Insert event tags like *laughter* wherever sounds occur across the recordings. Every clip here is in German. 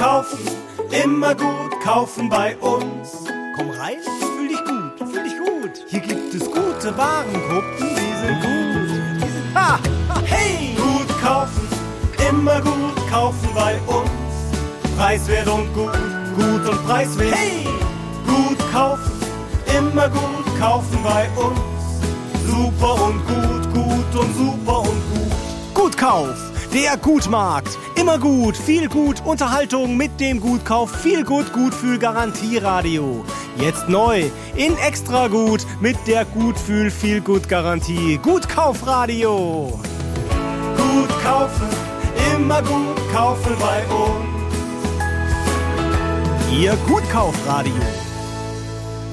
kaufen, immer gut kaufen bei uns. Komm rein, fühl dich gut, fühl dich gut. Hier gibt es gute Warengruppen, die sind gut. Die sind ha, ha, hey! Gut kaufen, immer gut kaufen bei uns. Preiswert und gut, gut und preiswert. Hey! Gut kaufen, immer gut kaufen bei uns. Super und gut, gut und super und gut. Gutkauf, der Gutmarkt. Immer gut, viel gut, Unterhaltung mit dem Gutkauf, viel gut, Gutfühl Garantieradio. Jetzt neu, in extra gut mit der Gutfühl viel gut Garantie. Gutkaufradio. Gut kaufen, immer gut kaufen bei uns. Ihr Gutkaufradio.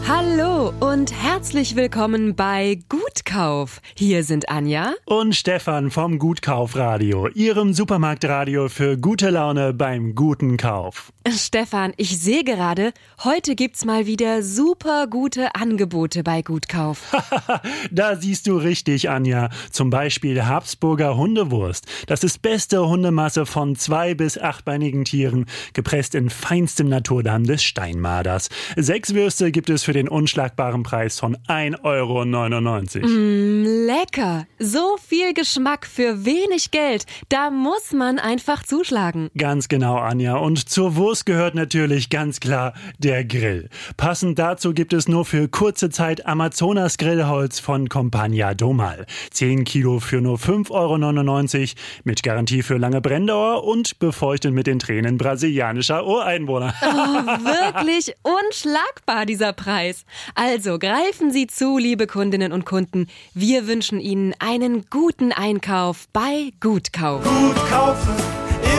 Hallo und herzlich willkommen bei Gutkauf. Hier sind Anja und Stefan vom Gutkaufradio, Ihrem Supermarktradio für gute Laune beim guten Kauf. Stefan, ich sehe gerade, heute gibt's mal wieder super gute Angebote bei Gutkauf. *laughs* da siehst du richtig, Anja. Zum Beispiel Habsburger Hundewurst. Das ist beste Hundemasse von zwei bis achtbeinigen Tieren, gepresst in feinstem Naturdarm des Steinmaders. Sechs Würste gibt es für den unschlagbaren Preis von 1,99 Euro. Mm, lecker! So viel Geschmack für wenig Geld. Da muss man einfach zuschlagen. Ganz genau, Anja. Und zur Wurst gehört natürlich ganz klar der Grill. Passend dazu gibt es nur für kurze Zeit Amazonas Grillholz von Compagnia Domal. 10 Kilo für nur 5,99 Euro mit Garantie für lange Brenndauer und befeuchtet mit den Tränen brasilianischer Ureinwohner. Oh, wirklich *laughs* unschlagbar dieser Preis. Preis. Also greifen Sie zu, liebe Kundinnen und Kunden. Wir wünschen Ihnen einen guten Einkauf bei Gutkauf. Gut kaufen,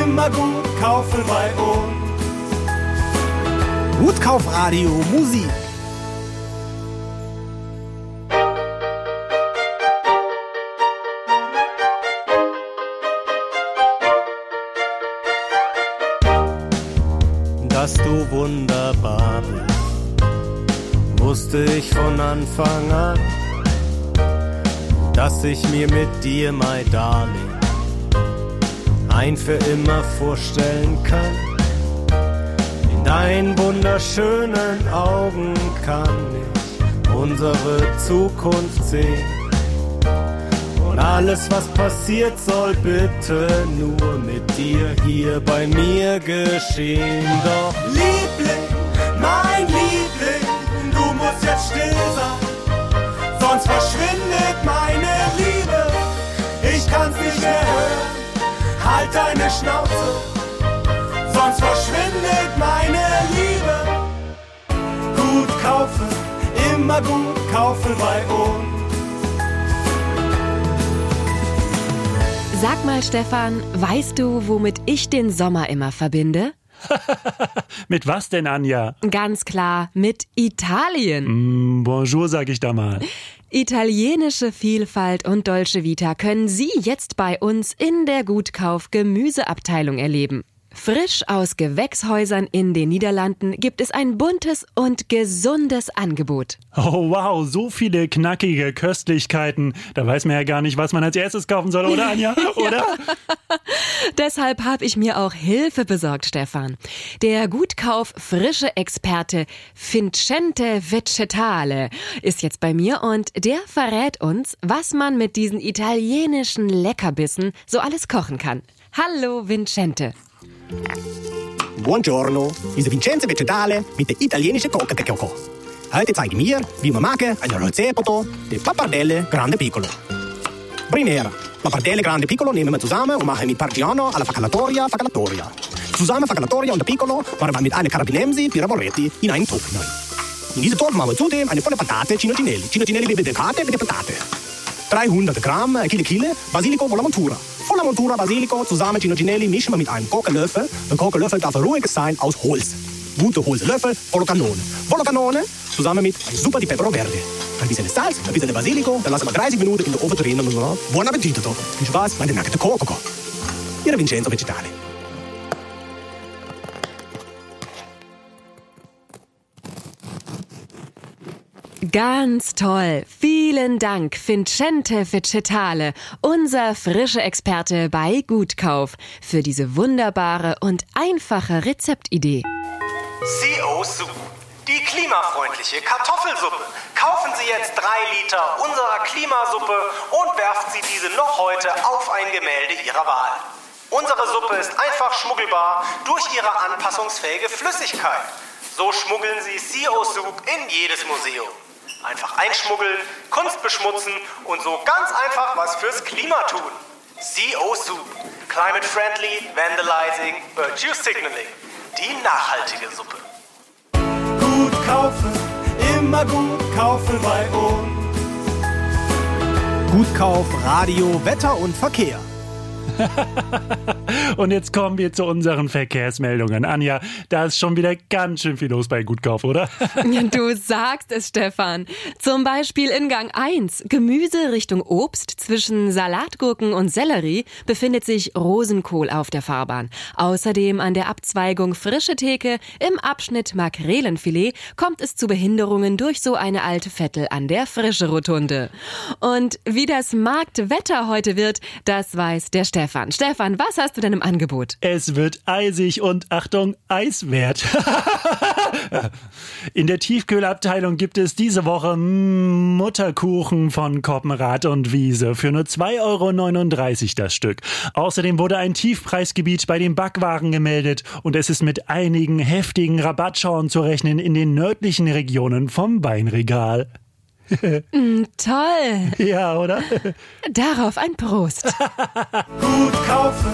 immer gut kaufen bei uns. Gutkaufradio Musik. Dass du wunderbar wusste ich von Anfang an, dass ich mir mit dir, my darling, ein für immer vorstellen kann. In deinen wunderschönen Augen kann ich unsere Zukunft sehen. Und alles, was passiert, soll bitte nur mit dir hier bei mir geschehen. Doch Liebling, mein Liebling, muss jetzt still sein, sonst verschwindet meine Liebe. Ich kann's nicht mehr hören, halt deine Schnauze, sonst verschwindet meine Liebe. Gut kaufen, immer gut kaufen bei uns. Sag mal, Stefan, weißt du, womit ich den Sommer immer verbinde? *laughs* mit was denn, Anja? Ganz klar, mit Italien. Mm, bonjour, sag ich da mal. Italienische Vielfalt und Dolce Vita können Sie jetzt bei uns in der Gutkauf Gemüseabteilung erleben. Frisch aus Gewächshäusern in den Niederlanden gibt es ein buntes und gesundes Angebot. Oh wow, so viele knackige Köstlichkeiten. Da weiß man ja gar nicht, was man als erstes kaufen soll, oder Anja? *laughs* Oder? *laughs* Deshalb habe ich mir auch Hilfe besorgt, Stefan. Der Gutkauf frische Experte Vincente Vegetale ist jetzt bei mir und der verrät uns, was man mit diesen italienischen Leckerbissen so alles kochen kann. Hallo Vincente. Buongiorno, bin Vincenzo Vegetale mit der italienischen Coca-Cola. Heute zeige ich mir, wie man mache ein Rezept de Pappardelle Grande Piccolo. Primera, Pappardelle Grande Piccolo nehmen wir zusammen und machen mit Pargiano alla Facalatoria Facalatoria. Zusammen Facalatoria und Piccolo machen wir mit einer Carabinensi Piravoretti in einen Topf. In diesen Topf machen wir zudem eine volle Patate Cinocinelli. Cinocinelli mit Patate der Patate. 300 Gramm Kille Kille Basilico con la Montura. Von der Montura Basilico zusammen Cinocinelli mischen wir mit einem Kokelöffel. Ein Kokelöffel darf ruhig sein aus Holz. Gute Holzlöffel. Volle Kanone zusammen mit Suppe di Peppero Verde. Ein bisschen Salz, ein bisschen Basilico, dann lassen wir 30 Minuten in der Ofen so. Buon appetito! Viel Spaß bei der nackten Coco. Ihre Vincenzo Vegetale. Ganz toll. Vielen Dank, Vincente Vegetale, unser frischer Experte bei Gutkauf, für diese wunderbare und einfache Rezeptidee. CO Soup. Die klimafreundliche Kartoffelsuppe. Kaufen Sie jetzt drei Liter unserer Klimasuppe und werfen Sie diese noch heute auf ein Gemälde Ihrer Wahl. Unsere Suppe ist einfach schmuggelbar durch ihre anpassungsfähige Flüssigkeit. So schmuggeln Sie CO Soup in jedes Museum. Einfach einschmuggeln, Kunst beschmutzen und so ganz einfach was fürs Klima tun. CO Soup. Climate Friendly, Vandalizing, Virtue Signaling. Die nachhaltige Suppe. Gut kaufen, immer gut kaufen bei uns. Gutkauf, Radio, Wetter und Verkehr. *laughs* Und jetzt kommen wir zu unseren Verkehrsmeldungen. Anja, da ist schon wieder ganz schön viel los bei Gutkauf, oder? *laughs* Du sagst es, Stefan. Zum Beispiel in Gang 1, Gemüse Richtung Obst zwischen Salatgurken und Sellerie, befindet sich Rosenkohl auf der Fahrbahn. Außerdem an der Abzweigung Frische Theke im Abschnitt Makrelenfilet kommt es zu Behinderungen durch so eine alte Vettel an der Frische Rotunde. Und wie das Marktwetter heute wird, das weiß der Stefan. Stefan, was hast du denn im Angebot? Es wird eisig und Achtung, eiswert. *laughs* In der Tiefkühlabteilung gibt es diese Woche Mutterkuchen von Koppenrad und Wiese für nur 2,39 Euro das Stück. Außerdem wurde ein Tiefpreisgebiet bei den Backwaren gemeldet und es ist mit einigen heftigen Rabattschauen zu rechnen in den nördlichen Regionen vom Weinregal. *laughs* Mm, toll. Ja, oder? Darauf ein Prost. *laughs* Gut kaufen,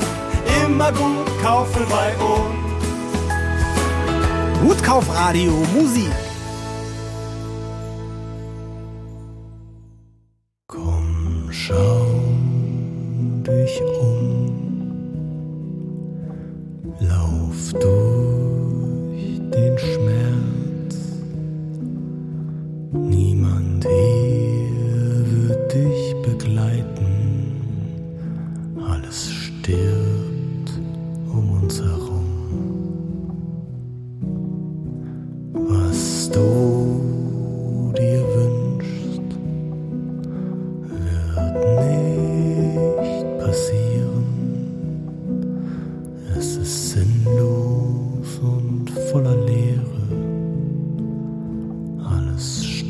immer gut kaufen bei uns. Gutkaufradio Musik. Komm, schau dich um. Lauf durch den Schmerz.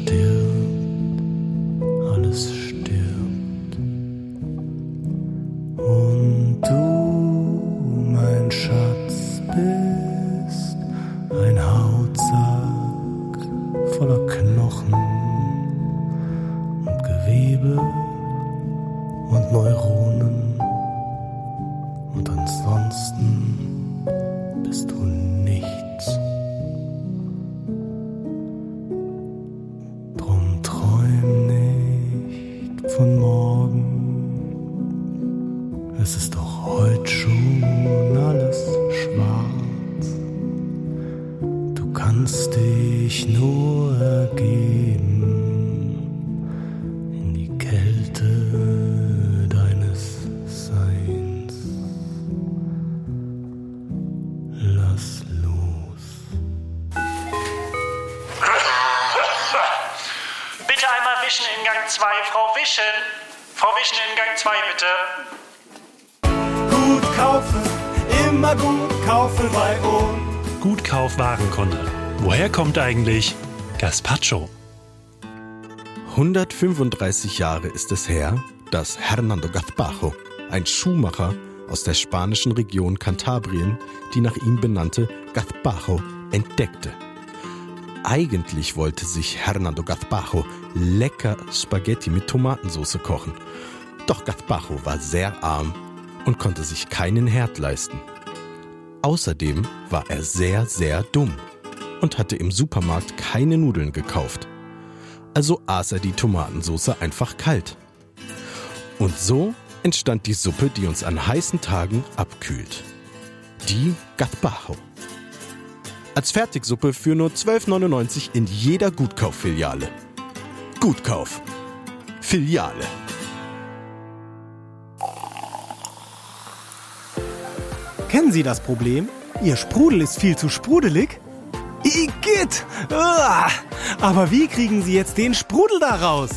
Alles kannst dich nur ergeben in die Kälte deines Seins. Lass los. Bitte einmal wischen in Gang 2, Frau Wischen. Frau Wischen in Gang 2, bitte. Gut kaufen, immer gut kaufen bei uns. Gutkauf Warenkunde. Woher kommt eigentlich Gaspacho? 135 Jahre ist es her, dass Hernando Gazpacho, ein Schuhmacher aus der spanischen Region Kantabrien, die nach ihm benannte Gazpacho entdeckte. Eigentlich wollte sich Hernando Gazpacho lecker Spaghetti mit Tomatensauce kochen. Doch Gazpacho war sehr arm und konnte sich keinen Herd leisten. Außerdem war er sehr, sehr dumm und hatte im Supermarkt keine Nudeln gekauft. Also aß er die Tomatensauce einfach kalt. Und so entstand die Suppe, die uns an heißen Tagen abkühlt. Die Gazpacho. Als Fertigsuppe für nur 12,99 in jeder Gutkauffiliale. Gutkauf. Filiale. Kennen Sie das Problem? Ihr Sprudel ist viel zu sprudelig? Igitt! Uah. Aber wie kriegen Sie jetzt den Sprudel da raus?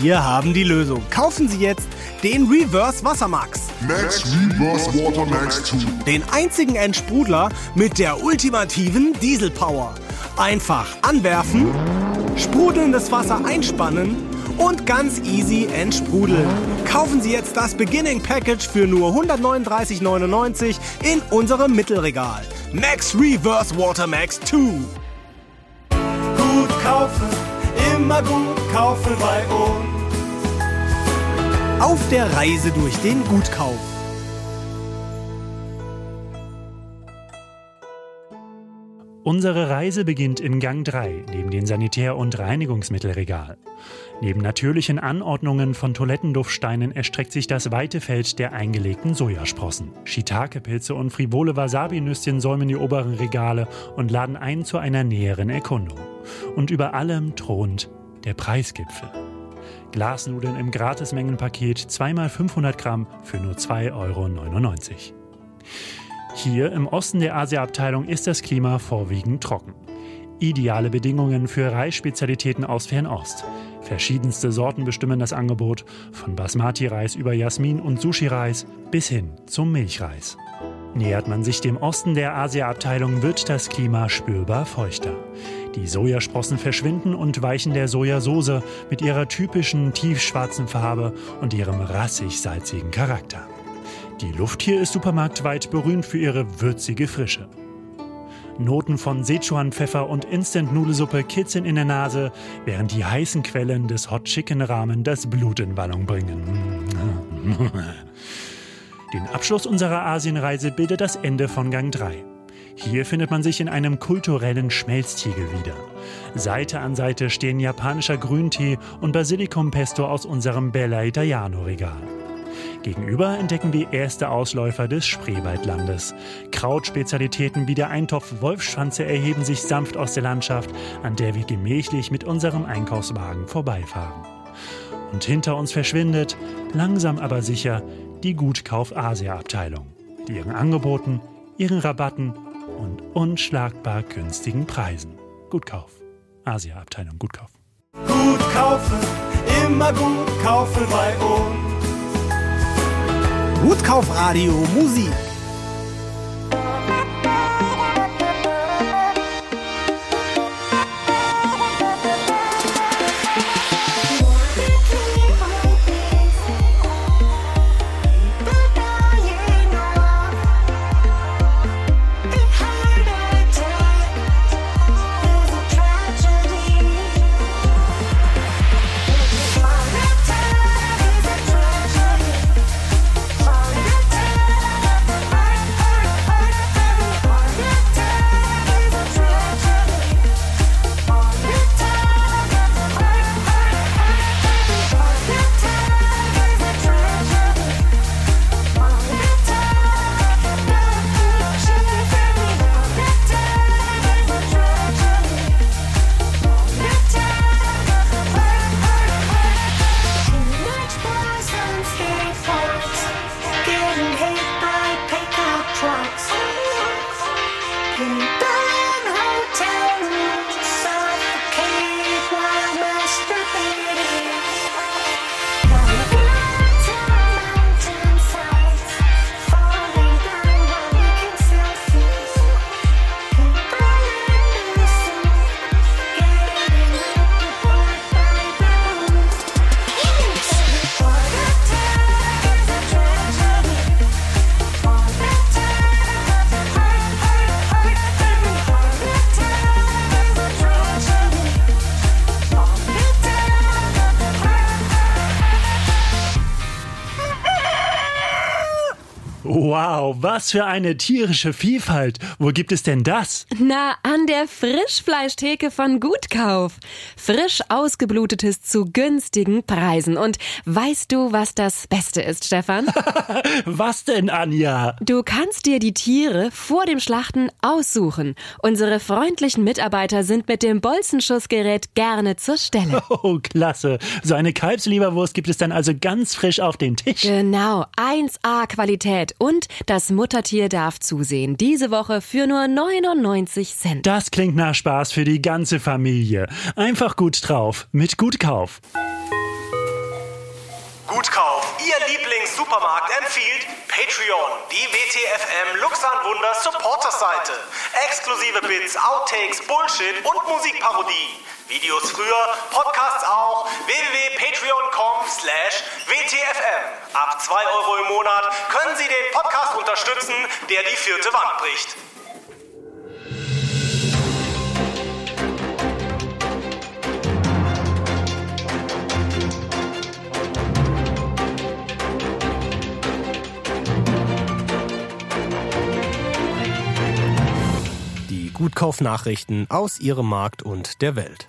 Wir haben die Lösung. Kaufen Sie jetzt den Reverse Wassermax. Max Reverse Water Max 2. Den einzigen Entsprudler mit der ultimativen Dieselpower. Einfach anwerfen, sprudelndes Wasser einspannen und ganz easy entsprudeln. Kaufen Sie jetzt das Beginning Package für nur 139,99 in unserem Mittelregal. Max Reverse Water Max 2. Gut kaufen, immer gut kaufen bei uns. Auf der Reise durch den Gutkauf. Unsere Reise beginnt im Gang 3 neben dem Sanitär- und Reinigungsmittelregal. Neben natürlichen Anordnungen von Toilettenduftsteinen erstreckt sich das weite Feld der eingelegten Sojasprossen. Shiitake-Pilze und frivole Wasabi-Nüsschen säumen die oberen Regale und laden ein zu einer näheren Erkundung. Und über allem thront der Preisgipfel. Glasnudeln im Gratismengenpaket 2x500 Gramm für nur 2,99 Euro. Hier im Osten der Asia-Abteilung ist das Klima vorwiegend trocken. Ideale Bedingungen für Reisspezialitäten aus Fernost. Verschiedenste Sorten bestimmen das Angebot, von Basmati-Reis über Jasmin- und Sushi-Reis bis hin zum Milchreis. Nähert man sich dem Osten der Asia-Abteilung, wird das Klima spürbar feuchter. Die Sojasprossen verschwinden und weichen der Sojasauce mit ihrer typischen tiefschwarzen Farbe und ihrem rassig-salzigen Charakter. Die Luft hier ist supermarktweit berühmt für ihre würzige Frische. Noten von Sichuan-Pfeffer und Instant-Nudelsuppe kitzeln in der Nase, während die heißen Quellen des Hot Chicken-Rahmen das Blut in Wallung bringen. *laughs* Den Abschluss unserer Asienreise bildet das Ende von Gang 3. Hier findet man sich in einem kulturellen Schmelztiegel wieder. Seite an Seite stehen japanischer Grüntee und Basilikumpesto aus unserem Bella Italiano Regal. Gegenüber entdecken wir erste Ausläufer des Spreewaldlandes. Krautspezialitäten wie der Eintopf Wolfschwanze erheben sich sanft aus der Landschaft, an der wir gemächlich mit unserem Einkaufswagen vorbeifahren. Und hinter uns verschwindet, langsam aber sicher, die Gutkauf-Asia-Abteilung, die ihren Angeboten, ihren Rabatten und unschlagbar günstigen Preisen. Gutkauf. Asia-Abteilung Gutkauf. Gut kaufen, immer gut kaufen bei uns. Gutkaufradio Musik. Wow, was für eine tierische Vielfalt. Wo gibt es denn das? Na, an der Frischfleischtheke von Gutkauf. Frisch ausgeblutetes zu günstigen Preisen. Und weißt du, was das Beste ist, Stefan? *laughs* Was denn, Anja? Du kannst dir die Tiere vor dem Schlachten aussuchen. Unsere freundlichen Mitarbeiter sind mit dem Bolzenschussgerät gerne zur Stelle. *laughs* Oh, klasse. So eine Kalbsleberwurst gibt es dann also ganz frisch auf den Tisch. Genau, 1A Qualität, und das Muttertier darf zusehen. Diese Woche für nur 99 Cent. Das klingt nach Spaß für die ganze Familie. Einfach gut drauf mit Gutkauf. Gutkauf, Ihr Lieblings-Supermarkt empfiehlt Patreon, die WTFM Luxan Wunder Supporters-Seite. Exklusive Bits, Outtakes, Bullshit und Musikparodie. Videos früher, Podcasts auch. www.patreon.com slash WTFM. Ab 2 Euro im Monat können Sie den Podcast unterstützen, der die vierte Wand bricht. Gutkaufnachrichten aus Ihrem Markt und der Welt.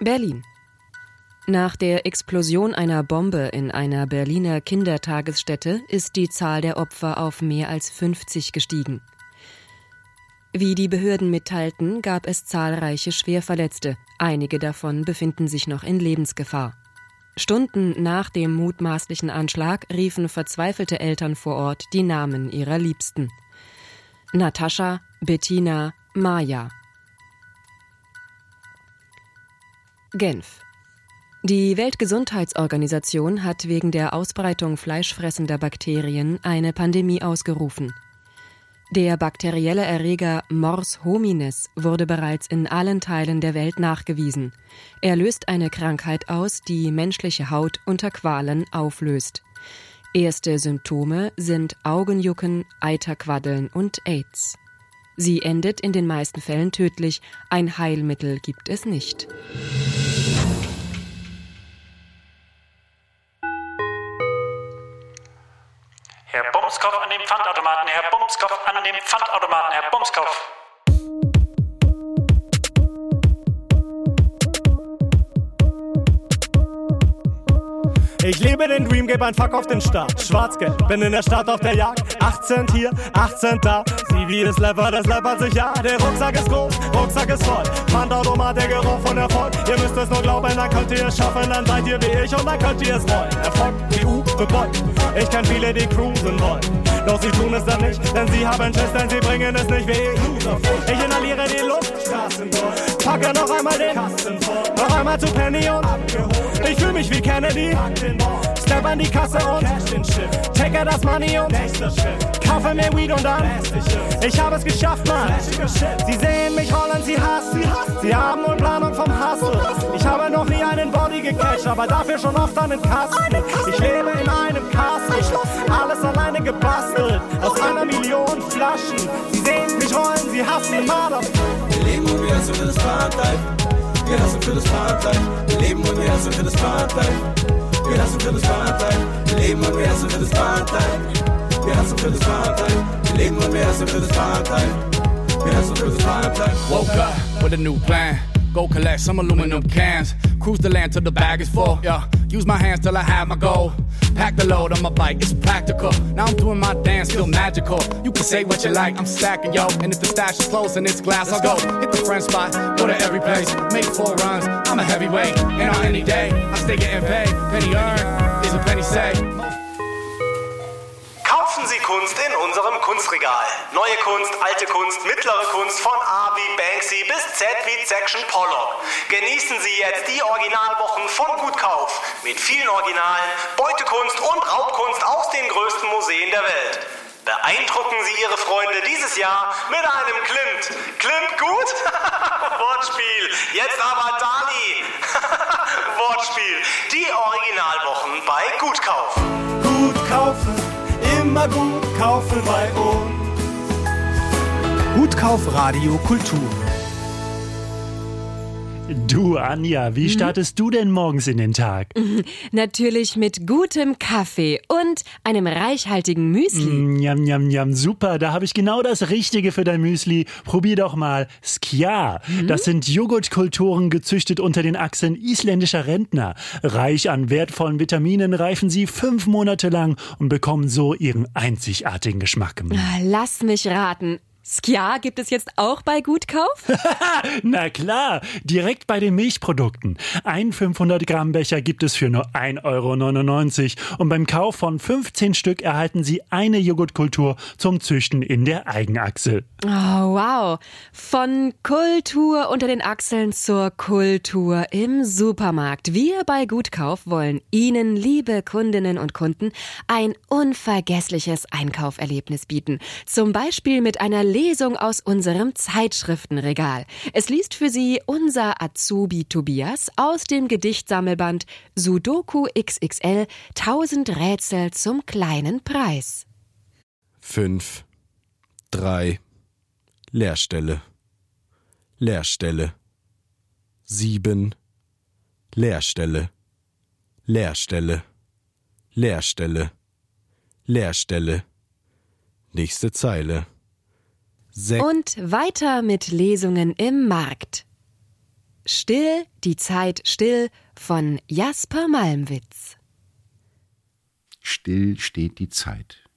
Berlin. Nach der Explosion einer Bombe in einer Berliner Kindertagesstätte ist die Zahl der Opfer auf mehr als 50 gestiegen. Wie die Behörden mitteilten, gab es zahlreiche Schwerverletzte. Einige davon befinden sich noch in Lebensgefahr. Stunden nach dem mutmaßlichen Anschlag riefen verzweifelte Eltern vor Ort die Namen ihrer Liebsten. Natascha, Bettina, Maja. Genf. Die Weltgesundheitsorganisation hat wegen der Ausbreitung fleischfressender Bakterien eine Pandemie ausgerufen. Der bakterielle Erreger Mors homines wurde bereits in allen Teilen der Welt nachgewiesen. Er löst eine Krankheit aus, die menschliche Haut unter Qualen auflöst. Erste Symptome sind Augenjucken, Eiterquaddeln und AIDS. Sie endet in den meisten Fällen tödlich. Ein Heilmittel gibt es nicht. Herr Bumskopf an dem Pfandautomaten, Herr Bumskopf an dem Pfandautomaten, Herr Bumskopf. Ich liebe den Dream, geb ein Fuck auf den Start. Schwarzgeld, bin in der Stadt auf der Jagd. 18 hier, 18 da. Sieh wie es läppert, das läppert sich ja. Der Rucksack ist groß, Rucksack ist voll. Pfandautomat, der Geruch von Erfolg. Ihr müsst es nur glauben, dann könnt ihr es schaffen. Dann seid ihr wie ich und dann könnt ihr es wollen. Erfolg, EU, gebeugt. Ich kenn viele, die cruisen wollen. Doch sie tun es dann nicht, denn sie haben Schiss, denn sie bringen es nicht wie ich. Ich inhaliere die Luft, packe noch einmal den Kasten Noch einmal zu Penny und ich fühl mich wie Kennedy. Step an die Kasse und Take das Money und kaufe mir Weed und dann Ich habe es geschafft, Mann. Sie sehen mich rollen, sie hassen. Sie haben wohl Planung vom Hustle. Ich habe noch nie einen Body gecasht, aber dafür schon oft einen Kasten. Ich lebe in einem Castle, alles alleine gebastelt. Aus einer Million Flaschen. Sie sehen mich rollen, sie hassen Maler. Wir leben und wir für das Fahrradlife. Wir hassen für das Fahrradlife. Wir leben und wir hassen für das Fahrradlife. Wir hassen für das Fahrradlife. Wir leben und wir hassen für das Fahrradlife. Wir hassen für das Fahrradlife. Wir leben und wir hassen für das Fahrradlife. Wir hassen für das Fahrradlife. Woke up with a new plan. Go collect some aluminum cans. Cruise the land till the bag is full. Yeah, use my hands till I have my goal. Pack the load on my bike, it's practical. Now I'm doing my dance, feel magical. You can say what you like, I'm stacking yo. And if the stash is close and it's glass, I'll go. Hit the friend spot, go to every place. Make four runs, I'm a heavyweight. And on any day, I stay getting paid. Penny earned is a penny saved. Kunst in unserem Kunstregal. Neue Kunst, alte Kunst, mittlere Kunst von A wie Banksy bis Z wie Section Pollock. Genießen Sie jetzt die Originalwochen von Gutkauf mit vielen Originalen, Beutekunst und Raubkunst aus den größten Museen der Welt. Beeindrucken Sie Ihre Freunde dieses Jahr mit einem Klimt. Klimt gut? *laughs* Wortspiel. Jetzt aber Dali. *laughs* Wortspiel. Die Originalwochen bei Gutkauf. Immer gut kaufen bei uns. Gutkauf Radio Kultur. Du, Anja, wie startest du denn morgens in den Tag? *laughs* Natürlich mit gutem Kaffee und einem reichhaltigen Müsli. Mm, Njam, njam, njam, super. Da habe ich genau das Richtige für dein Müsli. Probier doch mal Skja. Das sind Joghurtkulturen gezüchtet unter den Achseln isländischer Rentner. Reich an wertvollen Vitaminen reifen sie fünf Monate lang und bekommen so ihren einzigartigen Geschmack. Ah, Lass mich raten. Skia gibt es jetzt auch bei Gutkauf? *laughs* Na klar, direkt bei den Milchprodukten. Ein 500 Gramm Becher gibt es für nur 1,99 Euro und beim Kauf von 15 Stück erhalten Sie eine Joghurtkultur zum Züchten in der Eigenachsel. Oh, wow. Von Kultur unter den Achseln zur Kultur im Supermarkt. Wir bei Gutkauf wollen Ihnen, liebe Kundinnen und Kunden, ein unvergessliches Einkauferlebnis bieten. Zum Beispiel mit einer Lesung aus unserem Zeitschriftenregal. Es liest für Sie unser Azubi Tobias aus dem Gedichtsammelband Sudoku XXL 1000 Rätsel zum kleinen Preis. Fünf, drei, Leerstelle, Leerstelle, sieben, Leerstelle, Leerstelle, Leerstelle, Leerstelle. Nächste Zeile. Sech Und weiter mit Lesungen im Markt. Still, die Zeit still von Jasper Malmwitz. Still steht die Zeit.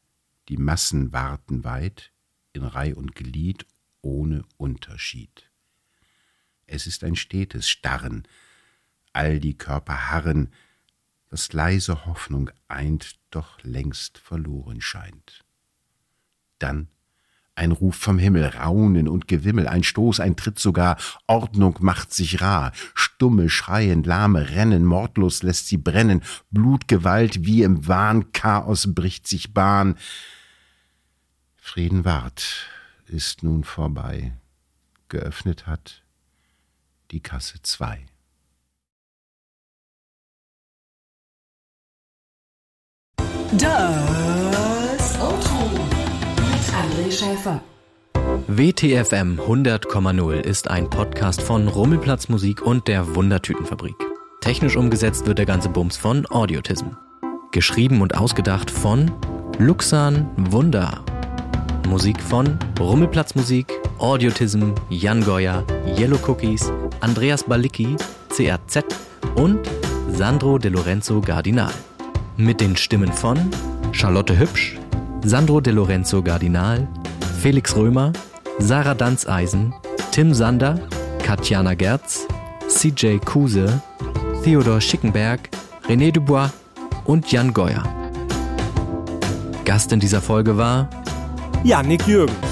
Die Massen warten weit, in Reih und Glied, ohne Unterschied. Es ist ein stetes Starren, all die Körper harren, das leise Hoffnung eint, doch längst verloren scheint. Dann ein Ruf vom Himmel, Raunen und Gewimmel, ein Stoß, ein Tritt sogar, Ordnung macht sich rar, stumme, schreiend, lahme Rennen, mordlos lässt sie brennen, Blutgewalt wie im Wahn, Chaos bricht sich Bahn. Frieden ward, ist nun vorbei, geöffnet hat die Kasse zwei. Das Auto mit André Schäfer. WTFM 100,0 ist ein Podcast von Rummelplatz Musik und der Wundertütenfabrik. Technisch umgesetzt wird der ganze Bums von Audiotism. Geschrieben und ausgedacht von Luxan Wunder. Musik von Rummelplatz Musik, Audiotism, Jan Goya, Yellow Cookies, Andreas Balicki, CRZ und Sandro De Lorenzo Gardinal. Mit den Stimmen von Charlotte Hübsch, Sandro De Lorenzo Gardinal, Felix Römer, Sarah Danzeisen, Tim Sander, Katjana Gerz, CJ Kuse, Theodor Schickenberg, René Dubois und Jan Geuer. Gast in dieser Folge war Jannik Jürgens.